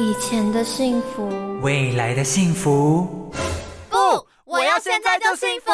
以前的幸福，未来的幸福。不，我要现在就幸福。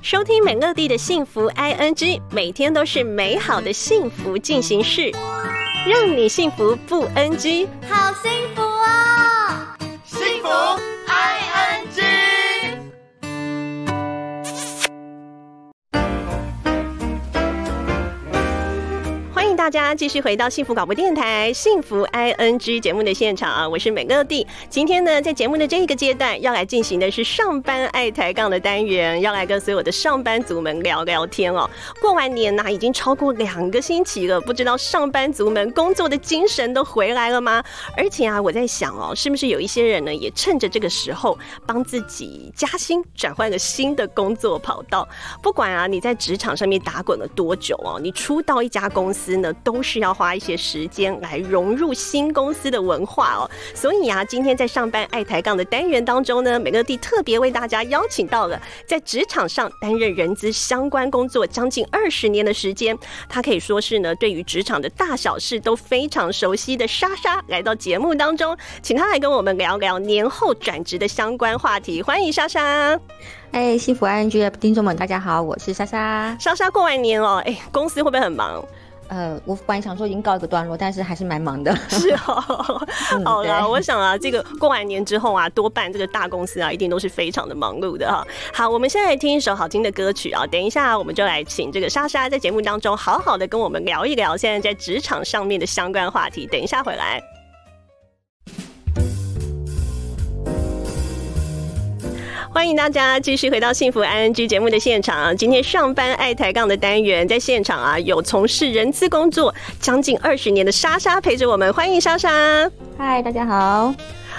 收听美乐蒂的幸福 I N G，每天都是美好的幸福进行式，让你幸福不 N G。好幸福大家继续回到幸福广播电台幸福 I N G 节目的现场啊！我是美乐蒂。今天呢，在节目的这一个阶段，要来进行的是上班爱抬杠的单元，要来跟所有的上班族们聊聊天哦。过完年呐、已经超过两个星期了，不知道上班族们工作的精神都回来了吗？而且啊，我在想哦，是不是有一些人呢，也趁着这个时候帮自己加薪，转换个新的工作跑道？不管啊，你在职场上面打滚了多久哦，你初到一家公司呢，都是要花一些时间来融入新公司的文化哦。所以啊，今天在上班爱抬杠的单元当中呢，美乐蒂特别为大家邀请到了在职场上担任人资相关工作将近二十年的时间，他可以说是呢，对于职场的大小事都非常熟悉的莎莎来到节目当中，请她来跟我们聊聊年后转职的相关话题。欢迎莎莎。哎，幸福 ING 的听众们，大家好，我是莎莎。莎莎过完年哦，哎，公司会不会很忙？呃，我本来想说已经告一个段落，但是还是蛮忙的。是哦，嗯好了，我想啊，这个过完年之后啊，多半这个大公司啊，一定都是非常的忙碌的哈。好，我们现在来听一首好听的歌曲啊，等一下我们就来请这个莎莎在节目当中好好的跟我们聊一聊现在在职场上面的相关话题。等一下回来。欢迎大家继续回到幸福 ING 节目的现场。今天上班爱抬杠的单元，在现场啊有从事人资工作将近二十年的莎莎陪着我们，欢迎莎莎。嗨，大家好。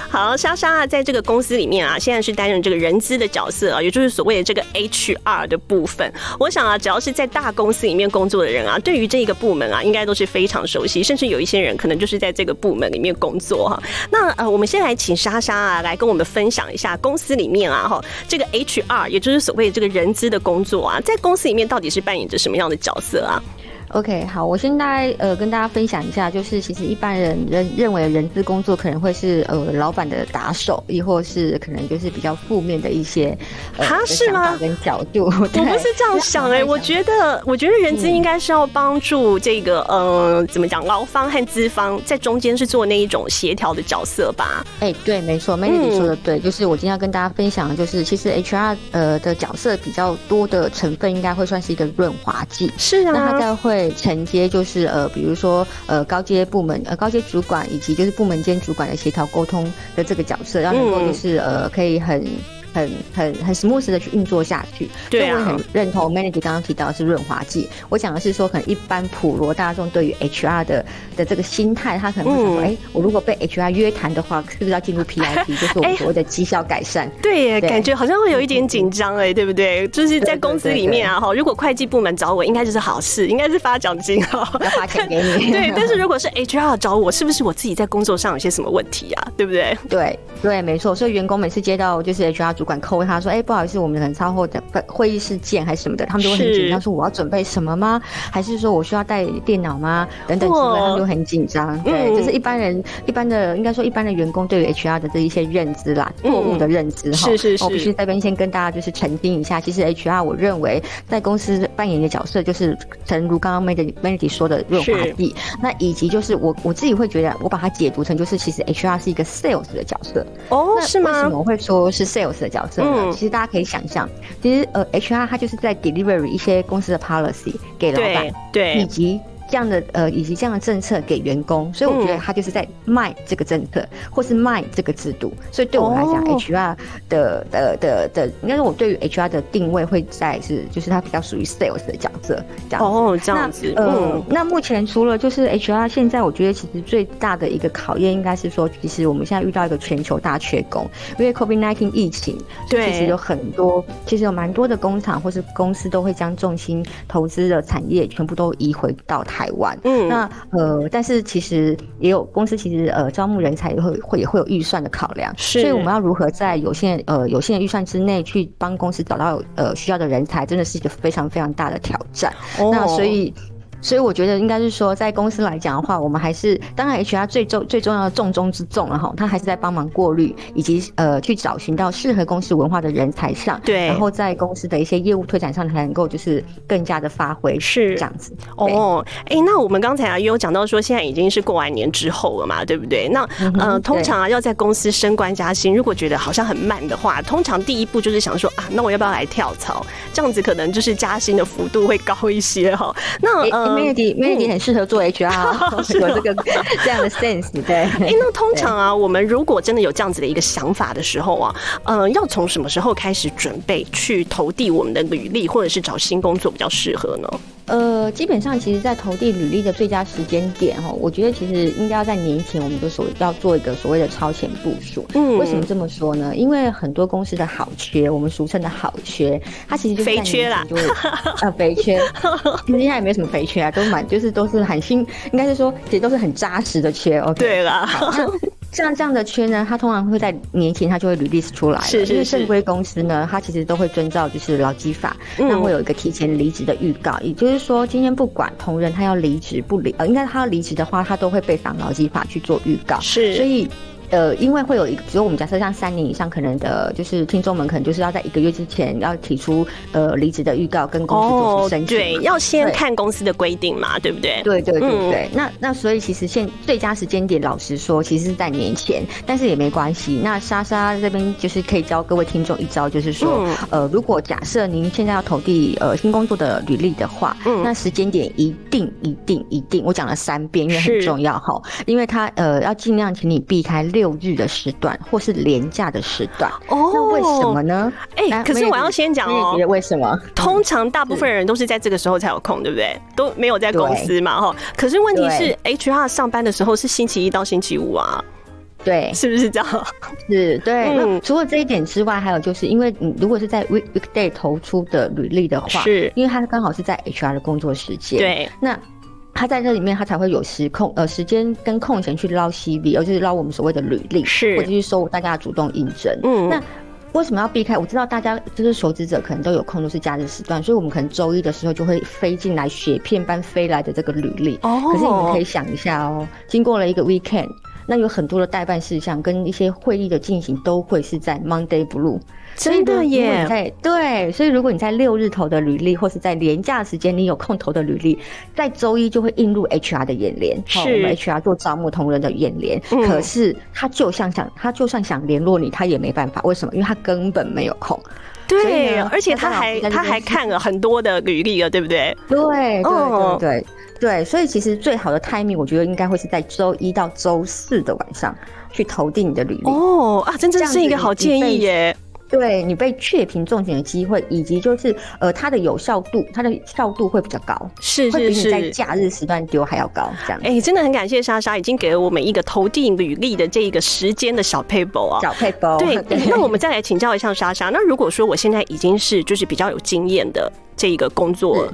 好，莎莎啊，在这个公司里面啊，现在是担任这个人资的角色啊，也就是所谓的这个 HR 的部分。我想啊，只要是在大公司里面工作的人啊，对于这个部门啊，应该都是非常熟悉，甚至有一些人可能就是在这个部门里面工作哈。那呃，我们先来请莎莎啊，来跟我们分享一下公司里面啊，哈，这个 HR，也就是所谓这个人资的工作啊，在公司里面到底是扮演着什么样的角色啊？OK，好，我先大概呃跟大家分享一下，就是其实一般人认认为人资工作可能会是呃老板的打手，亦或是可能就是比较负面的一些呃是吗跟角度。我我不是这样想哎、我觉得，我觉得人资应该是要帮助这个，呃，怎么讲，劳方和资方在中间是做那一种协调的角色吧？哎、对，没错，Melody 嗯说的对，就是我今天要跟大家分享的，就是其实 HR 呃的角色比较多的成分，应该会算是一个润滑剂。是啊那它啊，再会承接就是呃，比如说呃高阶部门呃高阶主管以及就是部门间主管的协调沟通的这个角色，要能够嗯就是、呃可以很。很很很 smooth 的去运作下去，对啊我很认同 Melody 刚刚提到的是润滑剂。我讲的是说，可能一般普罗大众对于 HR 的的这个心态，他可能会想说，嗯哎、我如果被 HR 约谈的话，是不是要进入 PIP，就是我哎们所谓的绩效改善？对耶，对感觉好像会有一点紧张哎，对不对？就是在公司里面啊，哈，如果会计部门找我，应该就是好事，应该是发奖金哈。要发钱给你。对，但是如果是 HR 找我，是不是我自己在工作上有些什么问题啊？对不对？对对，没错。所以员工每次接到就是 HR 主管扣问他说：“哎、不好意思，我们可能超后的会议室见还是什么的，他们就会很紧张，说我要准备什么吗？还是说我需要带电脑吗？等等之类，他们就很紧张。对，嗯就是一般人一般的应该说一般的员工对于 HR 的这一些认知啦，错误的认知哈。是是是我必须在这边先跟大家就是澄清一下，其实 HR 我认为在公司扮演的角色就是，诚如刚刚 Melody Melody 说的润滑剂，那以及就是我我自己会觉得，我把它解读成就是其实 HR 是一个 sales 的角色。哦，那是吗为什？么会说是 sales 的角色呢？嗯其实大家可以想象，其实呃，HR 他就是在 deliver 一些公司的 policy 给老板对，对，以及。这样的呃，以及这样的政策给员工，所以我觉得嗯他就是在卖这个政策，或是卖这个制度。所以对我来讲、哦 h r 的的的的，应该是我对于 HR 的定位会在是，就是他比较属于 sales 的角色这样。哦，这样子，呃嗯，，那目前除了就是 HR，现在我觉得其实最大的一个考验应该是说，其实我们现在遇到一个全球大缺工，因为 COVID-19 疫情，对其实有很多，其实有蛮多的工厂或是公司都会将重心投资的产业全部都移回到台湾。嗯那呃，但是其实也有公司其实呃招募人才也会会也会有预算的考量，是所以我们要如何在有限呃有限的预算之内去帮公司找到呃需要的人才，真的是一个非常非常大的挑战。哦那所以所以我觉得应该是说，在公司来讲的话，我们还是当然 HR 最重最重要的重中之重了哈，他还是在帮忙过滤以及呃去找寻到适合公司文化的人才上，对，然后在公司的一些业务推展上才能够就是更加的发挥，是这样子。哦，哎，那我们刚才啊也有讲到说，现在已经是过完年之后了嘛，对不对？那呃，通常啊要在公司升官加薪，如果觉得好像很慢的话，通常第一步就是想说啊，那我要不要来跳槽？这样子可能就是加薪的幅度会高一些哈。那呃。Melody，Melody 很适合做 HR，有这个 这样的 sense，对。哎，那通常啊，我们如果真的有这样子的一个想法的时候啊，嗯，要从什么时候开始准备去投递我们的履历，或者是找新工作比较适合呢？呃，基本上其实，在投递履历的最佳时间点哈，我觉得其实应该要在年前，我们就所要做一个所谓的超前部署。嗯，为什么这么说呢？因为很多公司的好缺，我们俗称的好缺，它其实就肥缺啦，啊，肥缺，其实现在也没什么肥缺啊，都蛮就是都是很新，应该是说其实都是很扎实的缺。OK，对了。像这样的缺呢，它通常会在年前它就会 release 出来，是因为正规公司呢，它其实都会遵照就是劳基法，那会有一个提前离职的预告，也就是说，今天不管同仁他要离职不离，呃，应该他要离职的话，他都会被反劳基法去做预告，是，所以。呃，因为会有一个，比如我们假设像三年以上可能的，就是听众们可能就是要在一个月之前要提出呃离职的预告，跟公司做出申请。对，要先看公司的规定嘛，对不对？对对对对。那那所以其实现最佳时间点，老实说，其实是在年前，但是也没关系。那莎莎这边就是可以教各位听众一招，就是说，呃，如果假设您现在要投递呃新工作的履历的话，那时间点一定一定一定，我讲了三遍，因为很重要哈，因为他呃要尽量请你避开。六日的时段，或是廉价的时段，哦，那为什么呢？哎，可是我要先讲哦，为什么？通常大部分人都是在这个时候才有空，对不对？都没有在公司嘛，哈。可是问题是，HR 上班的时候是星期一到星期五啊，对，是不是这样？是，对。那除了这一点之外，还有就是因为你如果是在 weekday 投出的履历的话，是因为它刚好是在 HR 的工作时间，对，那。他在这里面，他才会有时空呃时间跟空闲去捞 CV，而就是捞我们所谓的履历，是或者去收大家主动应征。嗯，那为什么要避开？我知道大家就是求职者可能都有空，都是假日时段，所以我们可能周一的时候就会飞进来雪片般飞来的这个履历。哦，可是你们可以想一下哦，经过了一个 weekend，那有很多的代办事项跟一些会议的进行都会是在 Monday Blue。真的耶，对，所以如果你在六日投的履历，或是在年假时间你有空投的履历，在周一就会映入 HR 的眼帘，是我们 HR 做招募同仁的眼帘。可是他就像想，他就算想联络你，他也没办法。为什么？因为他根本没有空。对，而且他还他还看了很多的履历了，对不对？对，对，对，对，对。所以其实最好的 timing，我觉得应该会是在周一到周四的晚上去投递你的履历。哦啊，真的是一个好建议耶。对你被确评中奖的机会，以及就是呃，它的有效度，它的效度会比较高，是是是，在假日时段丢还要高，这样。哎，真的很感谢莎莎，已经给了我们一个投递履历的这一个时间的小配包啊，小配包。对，那我们再来请教一下莎莎，那如果说我现在已经是就是比较有经验的这一个工作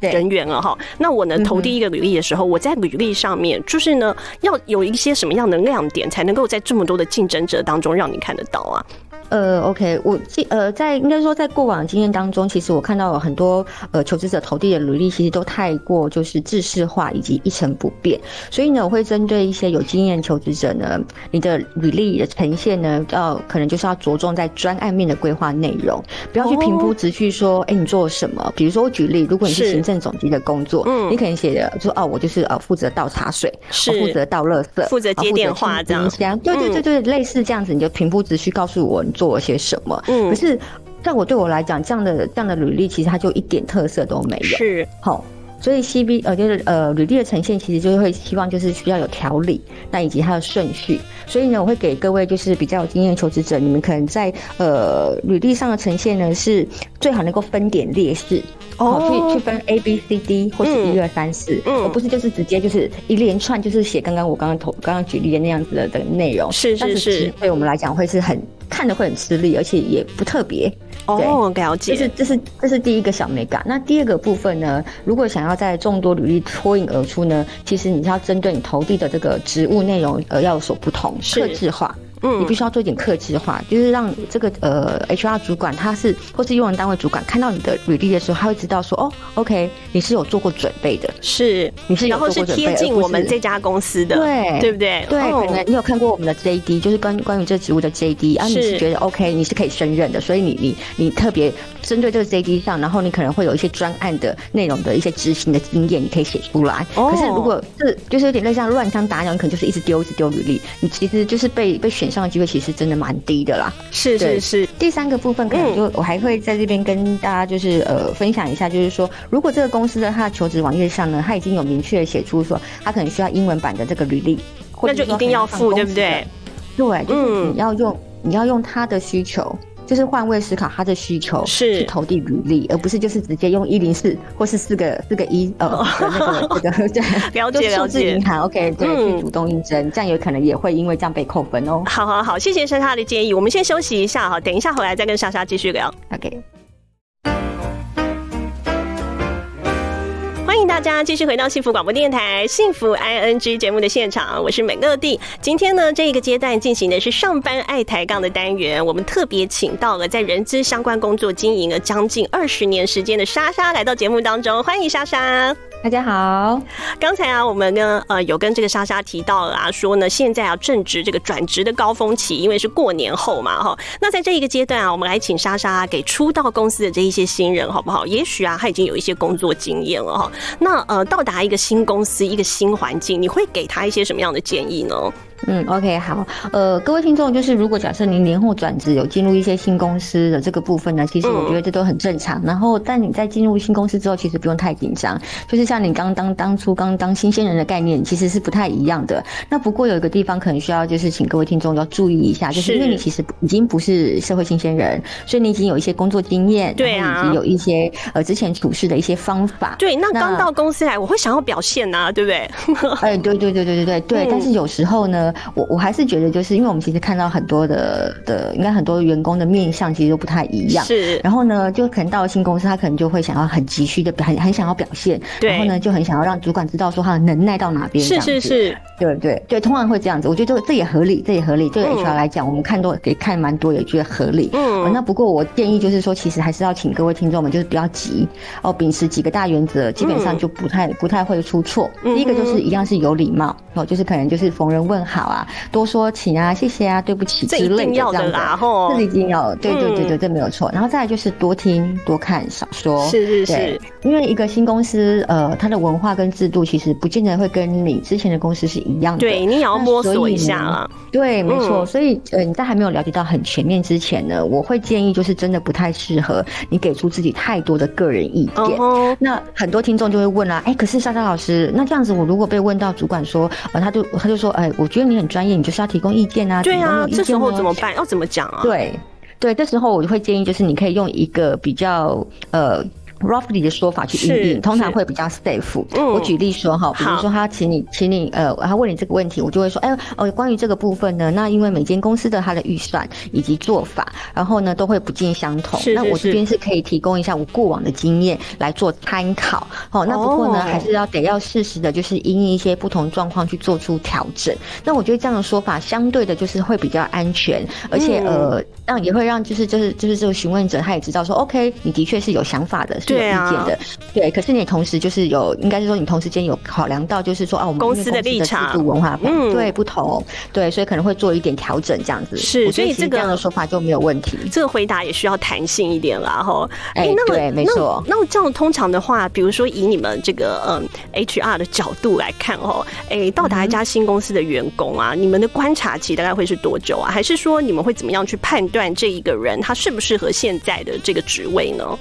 人员了哈，那我呢投第一个履历的时候，我在履历上面就是呢，要有一些什么样的亮点，才能够在这么多的竞争者当中让你看得到啊？呃，OK，我记呃，在应该说在过往经验当中，其实我看到有很多呃求职者投递的履历，其实都太过就是制式化以及一成不变。所以呢，我会针对一些有经验求职者呢，你的履历的呈现呢，要可能就是要着重在专案面的规划内容，不要去平铺直叙说，哎，你做了什么？比如说我举例，如果你是行政总机的工作，嗯，你可能写的说，哦，我就是呃负责倒茶水，是负责倒垃圾，负责接电话这样，对对对对，类似这样子，你就平铺直叙告诉我。做了些什么？嗯，可是在我对我来讲，这样的这样的履历，其实它就一点特色都没有。是，好。所以 C B 呃就是呃履历的呈现其实就会希望就是需要有条理，那以及它的顺序。所以呢，我会给各位就是比较有经验的求职者，你们可能在呃履历上的呈现呢是最好能够分点列式，哦，去去分 A B C D 或是一二三四，而不是就是直接就是一连串就是写刚刚我刚刚投刚刚举例的那样子的的内容。是是是，对我们来讲会是很看的会很吃力，而且也不特别。哦，了解。这是这是这是第一个小美感。那第二个部分呢？如果想要在众多履历脱颖而出呢，其实你是要针对你投递的这个职务内容而要有所不同，克制化。嗯。你必须要做一点客制化，就是让这个呃 HR 主管他是或是用人单位主管看到你的履历的时候，他会知道说哦，OK，你是有做过准备的，是，你是有然后是做过准备贴近我们这家公司的，对。对不对？对，哦。可能你有看过我们的 JD，就是关关于这职务的 JD 啊，你是是。觉得 OK，你是可以胜任的，所以你你你特别针对这个 JD 上，然后你可能会有一些专案的内容的一些执行的经验，你可以写出来。哦可是如果是就是有点类似像乱枪打鸟，你可能就是一直丢一直丢履历，你其实就是被被选上的机会其实真的蛮低的啦。是是是，第三个部分可能就我还会在这边跟大家就是呃分享一下，就是说如果这个公司的它的求职网页上呢，它已经有明确的写出说它可能需要英文版的这个履历，那就一定要付，对不对？对，就是嗯你要用、你要用他的需求，就是换位思考他的需求，是去投递履历，而不是就是直接用一零四或是四个四个一呃的那个 这个对，了解了解字银行 OK 对，嗯去主动应征，这样有可能也会因为这样被扣分哦。好好好，谢谢莎莎的建议。我们先休息一下哈，等一下回来再跟莎莎继续聊。OK。大家继续回到幸福广播电台幸福 ING 节目的现场，我是美乐蒂。今天呢，这一个阶段进行的是上班爱抬杠的单元，我们特别请到了在人资相关工作经营了将近二十年时间的莎莎来到节目当中，欢迎莎莎。大家好，刚才啊，我们呢呃有跟这个莎莎提到了啊，说呢现在啊正值这个转职的高峰期，因为是过年后嘛哈。那在这一个阶段啊，我们来请莎莎给初到公司的这一些新人好不好？也许啊他已经有一些工作经验了哈。那呃到达一个新公司、一个新环境，你会给他一些什么样的建议呢？嗯，OK，好，呃，各位听众，就是如果假设您年后转职有进入一些新公司的这个部分呢，其实我觉得这都很正常。然后，但你在进入新公司之后，其实不用太紧张，就是像你刚当当初刚当新鲜人的概念，其实是不太一样的。那不过有一个地方可能需要就是请各位听众要注意一下，就是因为你其实已经不是社会新鲜人，所以你已经有一些工作经验，对啊以及有一些呃之前处事的一些方法。对，那刚到公司来，我会想要表现呐、对不对？哎，对对对对对对对，嗯但是有时候呢，我我还是觉得，就是因为我们其实看到很多的的，应该很多员工的面相其实都不太一样。是，然后呢，就可能到了新公司，他可能就会想要很急需的，很很想要表现，对然后呢，就很想要让主管知道说他的能耐到哪边，是是，是，对不对？对，通常会这样子。我觉得这这也合理，这也合理。对嗯 HR 来讲，我们看多给看蛮多，也觉得合理。嗯呃那不过我建议就是说，其实还是要请各位听众们就是不要急哦，秉持几个大原则，基本上就不太、不太会出错。嗯第一个就是一样是有礼貌哦，就是可能就是逢人问好啊，多说请啊、谢谢啊、对不起这之类的这样子。的啦，吼这，是一定要，对对对对，嗯这没有错。然后再来就是多听、多看、少说。是是是，因为一个新公司，呃，它的文化跟制度其实不见得会跟你之前的公司是一样的。对你也要摸索一下啊。对，没错。嗯所以，呃，你在还没有了解到很全面之前呢，我会建议就是真的不太适合你给出自己太多的个人意见。那很多听众就会问啦、哎、可是莎莎老师，那这样子我如果被问到主管说，呃，他就他就说，哎、我觉得你很专业，你就是要提供意见啊，对啊这时候怎么办？要怎么讲啊？对对，这时候我就会建议，就是你可以用一个比较呃。Roughly 的说法去应对，通常会比较 safe。嗯我举例说哈，比如说他请你，请你呃，他问你这个问题，我就会说，哎，哦，关于这个部分呢，那因为每间公司的它的预算以及做法，然后呢都会不尽相同。那我这边是可以提供一下我过往的经验来做参考。哦，那不过呢，哦还是要得要适时的，就是因应一些不同状况去做出调整。那我觉得这样的说法相对的，就是会比较安全，而且、嗯呃，让也会让就是就是就是这个询问者他也知道说，OK，你的确是有想法的，是有意对啊见的，对。可是你同时就是有，应该是说你同时间有考量到，就是说啊，我们公司的立场制度文化嗯对不同，对，所以可能会做一点调整这样子。是所以这个这样的说法就没有问题。这个回答也需要弹性一点啦，哈。哎那么对没错那那这样通常的话，比如说以你们这个嗯 HR 的角度来看哦，哎，到达一家新公司的员工啊，你们的观察期大概会是多久啊？还是说你们会怎么样去判断这一个人他适不适合现在的这个职位呢？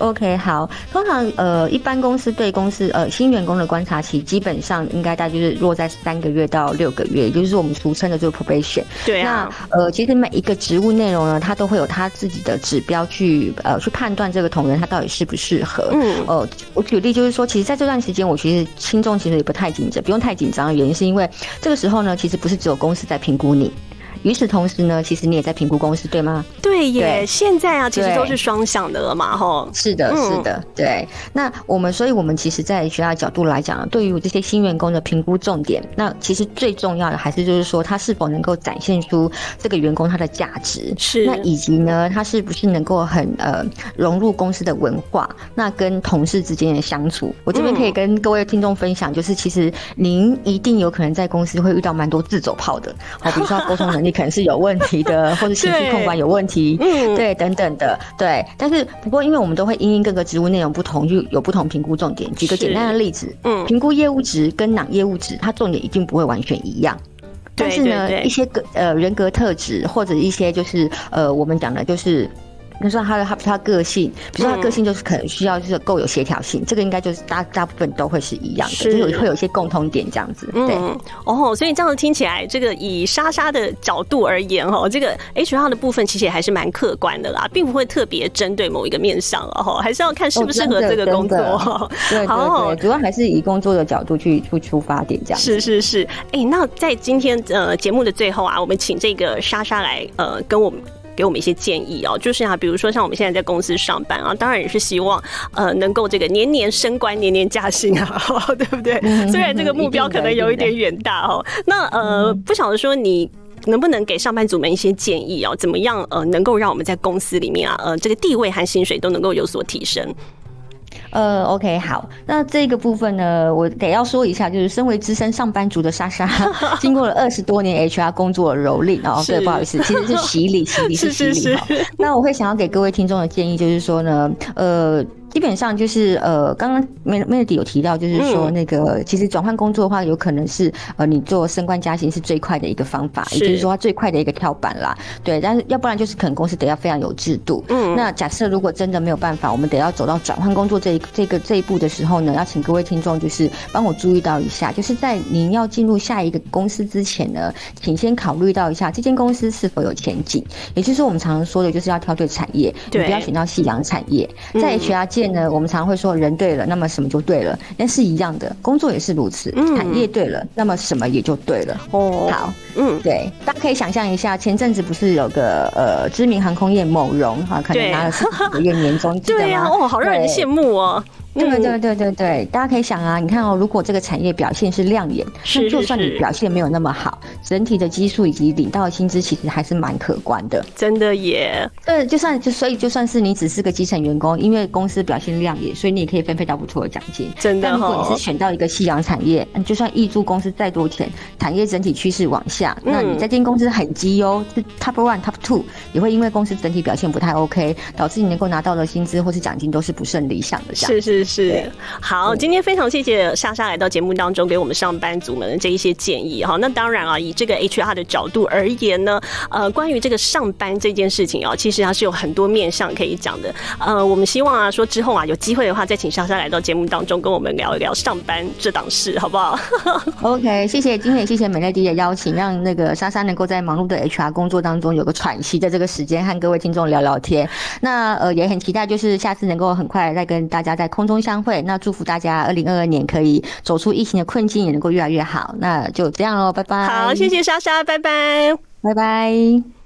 OK，好，通常呃，一般公司对公司呃新员工的观察期，基本上应该大概就是落在三个月到六个月，也就是我们俗称的这个 probation。对啊，那呃，其实每一个职务内容呢，它都会有它自己的指标去呃去判断这个同仁他到底适不适合。嗯呃，我举例就是说，其实在这段时间，我其实轻重其实也不太紧张，不用太紧张的原因是因为这个时候呢，其实不是只有公司在评估你。与此同时呢，其实你也在评估公司，对吗？对耶，对现在啊，其实都是双向的了嘛，吼。是的，嗯是的，对。那我们，所以我们其实，在学校角度来讲，对于这些新员工的评估重点，那其实最重要的还是就是说，他是否能够展现出这个员工他的价值，是那以及呢，他是不是能够很呃融入公司的文化，那跟同事之间的相处。我这边可以跟各位听众分享，就是其实您一定有可能在公司会遇到蛮多自走炮的，好，比如说沟通能力可能是有问题的，或者情绪控管有问题，嗯对，等等的，对。但是不过，因为我们都会因应各个职务内容不同，就有不同评估重点。举个简单的例子，嗯评估业务值跟囊业务值，它重点一定不会完全一样。但是呢，对对一些个呃人格特质或者一些就是呃我们讲的就是。比如说他的他他个性，比如说他个性就是可能需要就是够有协调性，这个应该就是大大部分都会是一样的，是就是有会有一些共通点这样子。对，嗯，哦，所以这样听起来，这个以莎莎的角度而言，哦，这个 HR 的部分其实也还是蛮客观的啦，并不会特别针对某一个面向哦，还是要看适不适合这个工作。哦 对好对对，主要还是以工作的角度去去出发点这样子。是是是，哎、那在今天呃节目的最后啊，我们请这个莎莎来呃跟我们。给我们一些建议哦，就是啊，比如说像我们现在在公司上班啊，当然也是希望呃能够这个年年升官、年年加薪啊，对不对？虽然这个目标可能有一点远大哦，那呃不晓得说你。能不能给上班族们一些建议哦？怎么样呃，能够让我们在公司里面啊，呃，这个地位和薪水都能够有所提升？呃，OK，好，那这个部分呢，我得要说一下，就是身为资深上班族的莎莎，经过了二十多年 HR 工作的蹂躏哦，对，不好意思，其实是洗礼，洗礼是是洗礼哈。那我会想要给各位听众的建议就是说呢，呃。基本上就是呃，刚刚 Mel- Melody 有提到，就是说嗯那个、其实转换工作的话，有可能是呃你做升官加薪是最快的一个方法，也就是是说它最快的一个跳板啦。对，但是要不然就是可能公司得要非常有制度。嗯那假设如果真的没有办法，我们得要走到转换工作这一这个这一步的时候呢，要请各位听众就是帮我注意到一下，就是在您要进入下一个公司之前呢，请先考虑到一下这间公司是否有前景。也就是说，我们常常说的就是要挑对产业，你对不要选到夕阳产业。在嗯 HR 界呢，我们常常会说人对了，那么什么就对了，那是一样的，工作也是如此，嗯产业对了，那么什么也就对了。哦，好，嗯，对，大家可以想象一下，前阵子不是有个呃知名航空业某荣哈，可能对拿了四十个月年终，奖 对呀、吗？哦，好让人羡慕哦。对嗯对对对对，大家可以想啊，你看哦，如果这个产业表现是亮眼，是那就算你表现没有那么好，整体的基数以及领到的薪资其实还是蛮可观的。真的耶，对，就算就所以就算是你只是个基层员工，因为公司表现亮眼，所以你也可以分配到不错的奖金。真的但如果哦你是选到一个夕阳产业，嗯就算挹注公司再多钱，产业整体趋势往下，那嗯你在这间公司很绩优，是 top one、top two，也会因为公司整体表现不太 OK，导致你能够拿到的薪资或是奖金都是不甚理想的。这样是是是。好，嗯今天非常谢谢莎莎来到节目当中，给我们上班族们的这一些建议哈。那当然啊，以这个 HR 的角度而言呢，呃，关于这个上班这件事情啊，其实它是有很多面向可以讲的。呃，我们希望啊，说之后啊，有机会的话，再请莎莎来到节目当中，跟我们聊一聊上班这档事，好不好？OK，谢谢今天也谢谢美乐迪的邀请，让那个莎莎能够在忙碌的 HR 工作当中有个喘息的这个时间，和各位听众聊聊天。那呃也很期待，就是下次能够很快再跟大家在空中相会。那祝福大家二零二二年可以走出疫情的困境，也能够越来越好。那就这样喽，拜拜。好，谢，谢莎莎，拜拜。拜拜。